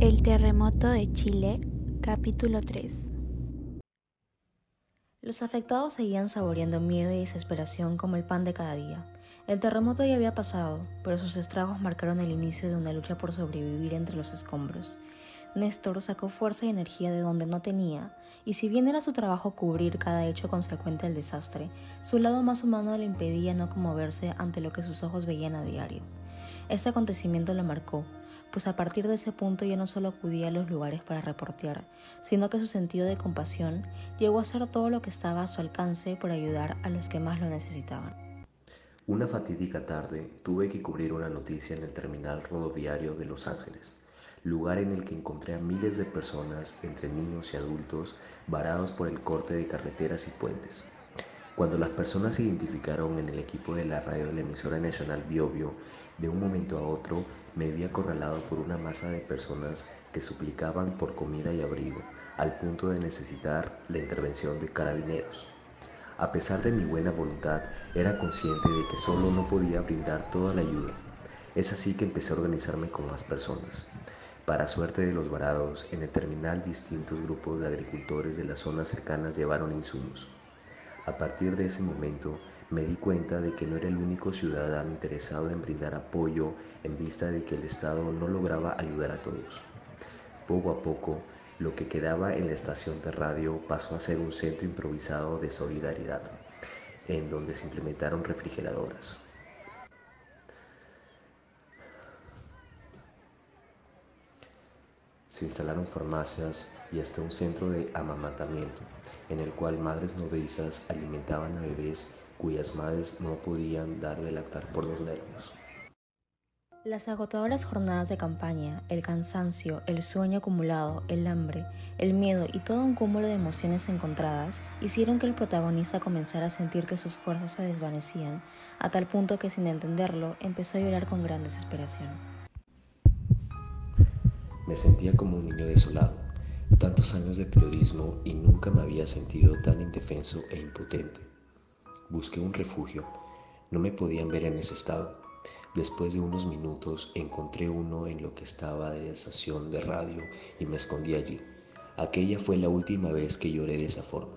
El terremoto de Chile, capítulo 3. Los afectados seguían saboreando miedo y desesperación como el pan de cada día. El terremoto ya había pasado, pero sus estragos marcaron el inicio de una lucha por sobrevivir entre los escombros. Néstor sacó fuerza y energía de donde no tenía, y si bien era su trabajo cubrir cada hecho consecuente del desastre, su lado más humano le impedía no conmoverse ante lo que sus ojos veían a diario. Este acontecimiento lo marcó, pues a partir de ese punto ya no solo acudía a los lugares para reportear, sino que su sentido de compasión llegó a hacer todo lo que estaba a su alcance por ayudar a los que más lo necesitaban. Una fatídica tarde tuve que cubrir una noticia en el terminal rodoviario de Los Ángeles, lugar en el que encontré a miles de personas, entre niños y adultos, varados por el corte de carreteras y puentes. Cuando las personas se identificaron en el equipo de la radio de la emisora nacional Biobio, de un momento a otro me vi acorralado por una masa de personas que suplicaban por comida y abrigo, al punto de necesitar la intervención de carabineros. A pesar de mi buena voluntad, era consciente de que solo no podía brindar toda la ayuda. Es así que empecé a organizarme con más personas. Para suerte de los varados, en el terminal distintos grupos de agricultores de las zonas cercanas llevaron insumos. A partir de ese momento me di cuenta de que no era el único ciudadano interesado en brindar apoyo en vista de que el Estado no lograba ayudar a todos. Poco a poco, lo que quedaba en la estación de radio pasó a ser un centro improvisado de solidaridad, en donde se implementaron refrigeradoras, se instalaron farmacias y hasta un centro de amamantamiento, en el cual madres nodrizas alimentaban a bebés cuyas madres no podían dar de lactar por los nervios. Las agotadoras jornadas de campaña, el cansancio, el sueño acumulado, el hambre, el miedo y todo un cúmulo de emociones encontradas hicieron que el protagonista comenzara a sentir que sus fuerzas se desvanecían, a tal punto que sin entenderlo empezó a llorar con gran desesperación. Me sentía como un niño desolado. Tantos años de periodismo y nunca me había sentido tan indefenso e impotente. Busqué un refugio. No me podían ver en ese estado. Después de unos minutos encontré uno en lo que estaba de estación de radio y me escondí allí. Aquella fue la última vez que lloré de esa forma.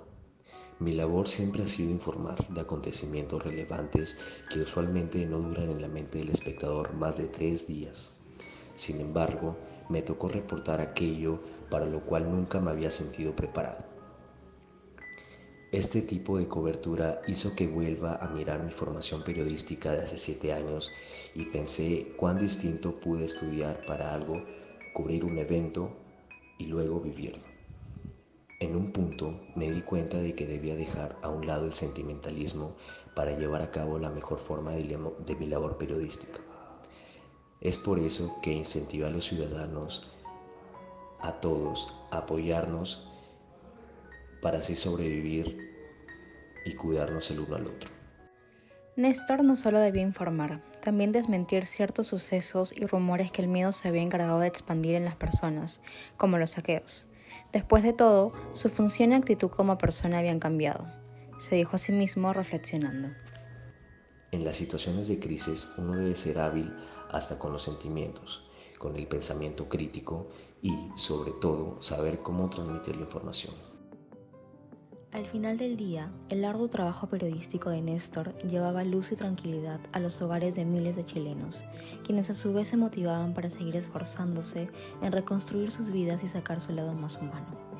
Mi labor siempre ha sido informar de acontecimientos relevantes que usualmente no duran en la mente del espectador más de tres días. Sin embargo, me tocó reportar aquello para lo cual nunca me había sentido preparado. Este tipo de cobertura hizo que vuelva a mirar mi formación periodística de hace siete años y pensé cuán distinto pude estudiar para algo, cubrir un evento y luego vivirlo. En un punto me di cuenta de que debía dejar a un lado el sentimentalismo para llevar a cabo la mejor forma de, mi labor periodística. Es por eso que incentiva a los ciudadanos, a todos, a apoyarnos para así sobrevivir y cuidarnos el uno al otro. Néstor no solo debió informar, también desmentir ciertos sucesos y rumores que el miedo se había encargado de expandir en las personas, como los saqueos. Después de todo, su función y actitud como persona habían cambiado, se dijo a sí mismo reflexionando. En las situaciones de crisis uno debe ser hábil hasta con los sentimientos, con el pensamiento crítico y, sobre todo, saber cómo transmitir la información. Al final del día, el arduo trabajo periodístico de Néstor llevaba luz y tranquilidad a los hogares de miles de chilenos, quienes a su vez se motivaban para seguir esforzándose en reconstruir sus vidas y sacar su lado más humano.